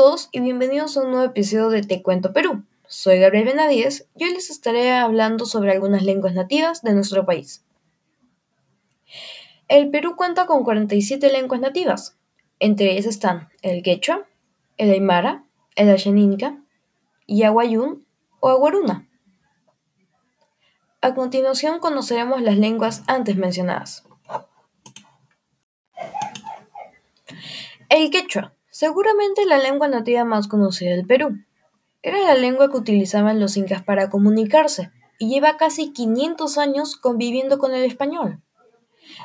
todos y bienvenidos a un nuevo episodio de Te Cuento Perú. Soy Gabriel Benadíez y hoy les estaré hablando sobre algunas lenguas nativas de nuestro país. El Perú cuenta con 47 lenguas nativas. Entre ellas están el quechua, el aymara, el ashaninka, yaguayún o aguaruna. A continuación conoceremos las lenguas antes mencionadas. El quechua Seguramente la lengua nativa más conocida del Perú. Era la lengua que utilizaban los incas para comunicarse y lleva casi 500 años conviviendo con el español.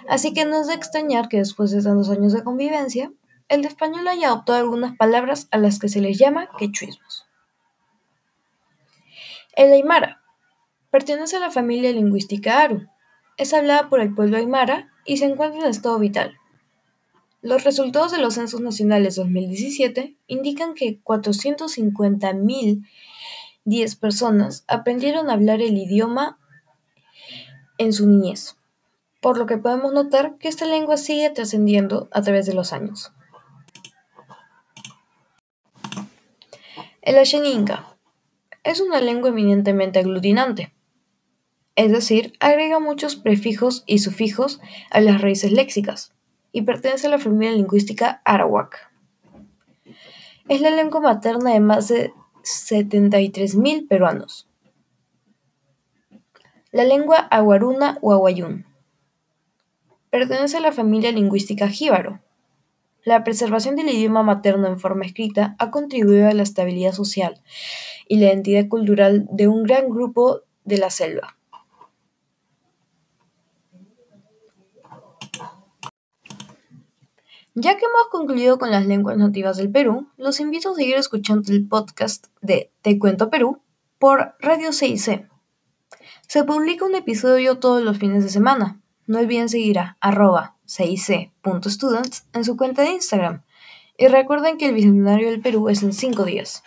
Así que no es de extrañar que después de tantos años de convivencia, el español haya adoptado algunas palabras a las que se les llama quechuismos. El aymara pertenece a la familia lingüística aru. Es hablada por el pueblo aymara y se encuentra en estado vital. Los resultados de los censos nacionales 2017 indican que 450.010 personas aprendieron a hablar el idioma en su niñez, por lo que podemos notar que esta lengua sigue trascendiendo a través de los años. El Asheninka es una lengua eminentemente aglutinante, es decir, agrega muchos prefijos y sufijos a las raíces léxicas y pertenece a la familia lingüística arawak. Es la lengua materna de más de 73.000 peruanos. La lengua aguaruna o aguayún. Pertenece a la familia lingüística jíbaro. La preservación del idioma materno en forma escrita ha contribuido a la estabilidad social y la identidad cultural de un gran grupo de la selva. Ya que hemos concluido con las lenguas nativas del Perú, los invito a seguir escuchando el podcast de Te Cuento Perú por Radio CIC. Se publica un episodio todos los fines de semana. No olviden seguir a arroba cic.students en su cuenta de Instagram. Y recuerden que el Bicentenario del Perú es en 5 días.